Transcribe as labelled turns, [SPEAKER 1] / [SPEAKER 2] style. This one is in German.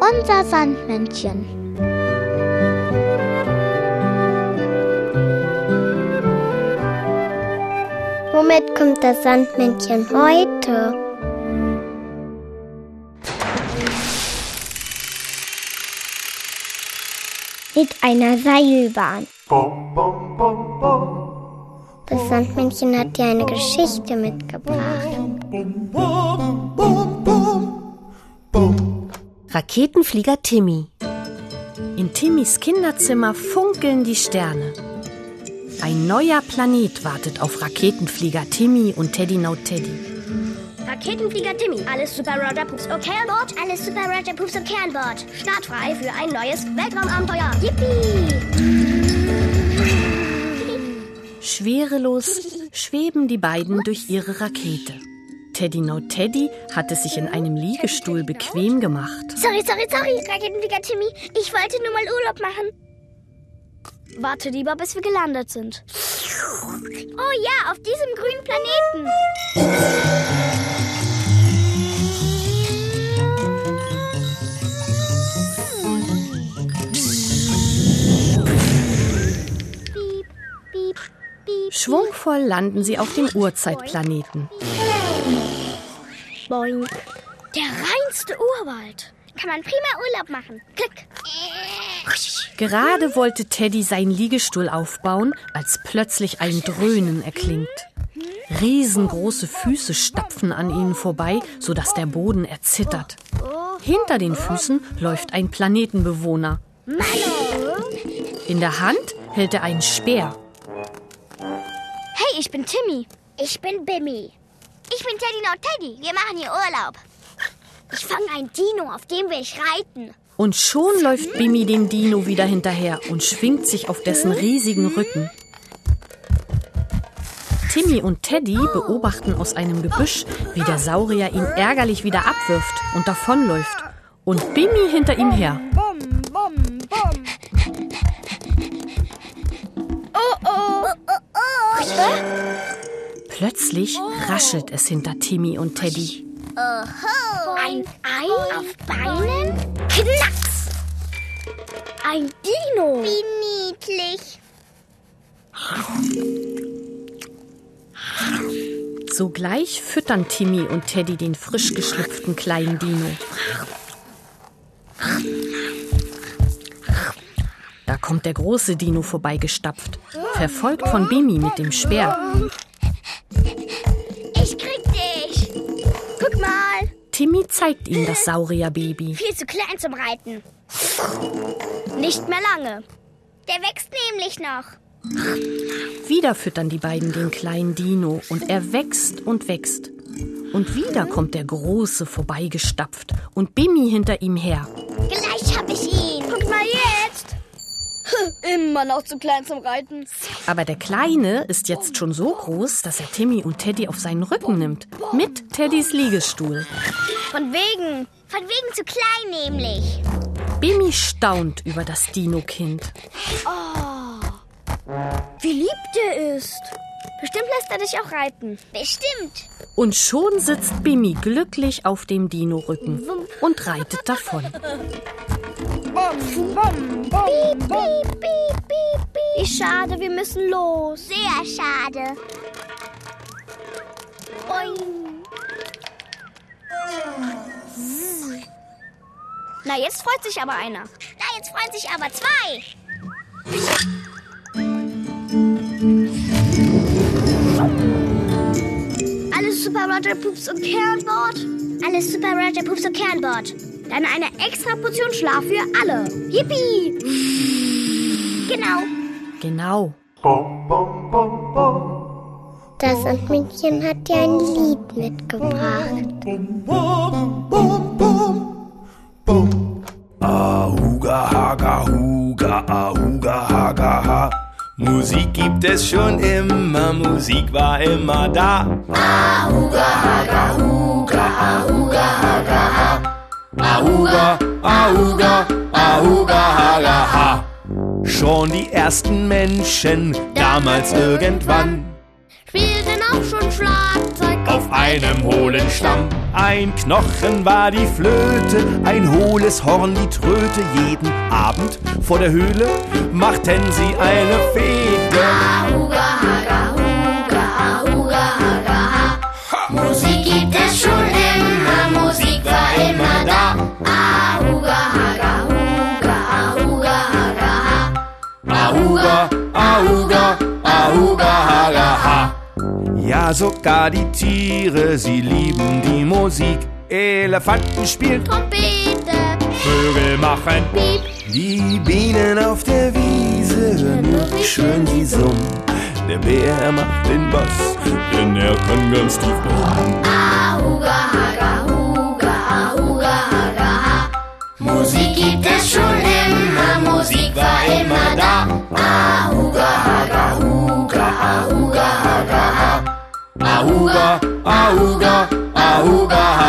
[SPEAKER 1] Unser Sandmännchen. Womit kommt das Sandmännchen heute? Mit einer Seilbahn. Das Sandmännchen hat dir eine Geschichte mitgebracht.
[SPEAKER 2] Raketenflieger Timmy. In Timmys Kinderzimmer funkeln die Sterne. Ein neuer Planet wartet auf Raketenflieger Timmy und Teddy No Teddy.
[SPEAKER 3] Raketenflieger Timmy, alles Super Roger Poops okay an Bord? Alles Super Roger Poops okay an Bord. Startfrei für ein neues Weltraumabenteuer. Yippie!
[SPEAKER 2] Schwerelos schweben die beiden durch ihre Rakete. Teddy No Teddy hat es sich in einem Liegestuhl bequem gemacht.
[SPEAKER 3] Sorry, sorry, sorry, Raketenflieger Timmy. Ich wollte nur mal Urlaub machen. Warte lieber, bis wir gelandet sind. Oh ja, auf diesem grünen Planeten.
[SPEAKER 2] Schwungvoll landen sie auf dem Urzeitplaneten.
[SPEAKER 3] Boing. Der reinste Urwald. Kann man prima Urlaub machen. Klick.
[SPEAKER 2] Gerade wollte Teddy seinen Liegestuhl aufbauen, als plötzlich ein Dröhnen erklingt. Riesengroße Füße stapfen an ihnen vorbei, sodass der Boden erzittert. Hinter den Füßen läuft ein Planetenbewohner. In der Hand hält er einen Speer.
[SPEAKER 3] Hey, ich bin Timmy. Ich bin Bimmy. Ich bin Teddy No Teddy. Wir machen hier Urlaub. Ich fange ein Dino, auf dem will ich reiten.
[SPEAKER 2] Und schon läuft Bimmy dem Dino wieder hinterher und schwingt sich auf dessen riesigen Rücken. Timmy und Teddy beobachten aus einem Gebüsch, wie der Saurier ihn ärgerlich wieder abwirft und davonläuft. Und Bimmy hinter ihm her.
[SPEAKER 3] Bum, bum, bum. Oh, oh. oh, oh,
[SPEAKER 2] Plötzlich raschelt es hinter Timmy und Teddy.
[SPEAKER 3] Ein Ei auf Beinen? Knacks! Ein Dino. Wie niedlich.
[SPEAKER 2] Sogleich füttern Timmy und Teddy den frisch geschlüpften kleinen Dino. Da kommt der große Dino vorbeigestapft, verfolgt von Bimi mit dem Speer.
[SPEAKER 3] Guck mal.
[SPEAKER 2] Timmy zeigt ihm das Saurierbaby.
[SPEAKER 3] Viel zu klein zum Reiten. Nicht mehr lange. Der wächst nämlich noch.
[SPEAKER 2] Wieder füttern die beiden den kleinen Dino und er wächst und wächst. Und wieder kommt der Große vorbeigestapft und Bimi hinter ihm her.
[SPEAKER 3] Gleich hab ich ihn. Immer noch zu klein zum Reiten.
[SPEAKER 2] Aber der Kleine ist jetzt schon so groß, dass er Timmy und Teddy auf seinen Rücken nimmt. Mit Teddys Liegestuhl.
[SPEAKER 3] Von wegen. Von wegen zu klein nämlich.
[SPEAKER 2] Bimi staunt über das Dino-Kind.
[SPEAKER 3] Wie lieb der ist. Bestimmt lässt er dich auch reiten. Bestimmt.
[SPEAKER 2] Und schon sitzt Bimi glücklich auf dem Dino-Rücken und reitet davon.
[SPEAKER 3] Piep, piep, piep, piep, piep. Wie schade, wir müssen los. Sehr schade. Boing. Na, jetzt freut sich aber einer. Na, jetzt freuen sich aber zwei. Alles Super Roger Poops und Kernbord? Alles Super Roger Poops und Kernbord. Dann eine extra Portion Schlaf für alle. Yippie! Genau.
[SPEAKER 2] Genau.
[SPEAKER 1] Das Sandmännchen hat dir ein Lied mitgebracht.
[SPEAKER 4] Ahuga, haga, huga, ahuga, haga, ha. Musik gibt es schon immer, Musik war immer da. Ahuga, haga, huga, ahuga, haga, ha. Ahuga, ahuga, ahuga, haga, ha. Schon die ersten Menschen, damals irgendwann,
[SPEAKER 3] spielten auch schon Schlagzeug
[SPEAKER 4] auf einem hohlen Stamm. Ein Knochen war die Flöte, ein hohles Horn die Tröte. Jeden Abend vor der Höhle machten sie eine Fete.
[SPEAKER 3] Ahuga, haga, Ahuga, Haga, ha.
[SPEAKER 4] Ja, sogar die Tiere, sie lieben die Musik. Elefanten spielen,
[SPEAKER 3] Trompete,
[SPEAKER 4] Vögel machen
[SPEAKER 3] piep,
[SPEAKER 4] Die Bienen auf der Wiese hören nur, wie schön sie summen. Der Bär macht den Bass, denn er kann ganz tief brummen.
[SPEAKER 3] Ahuga, haga, huga, ahuga, haga, ha. Musik gibt es schon immer, Musik war immer da. Ahuga, haga, huga, auga, auga,
[SPEAKER 4] auga, auga.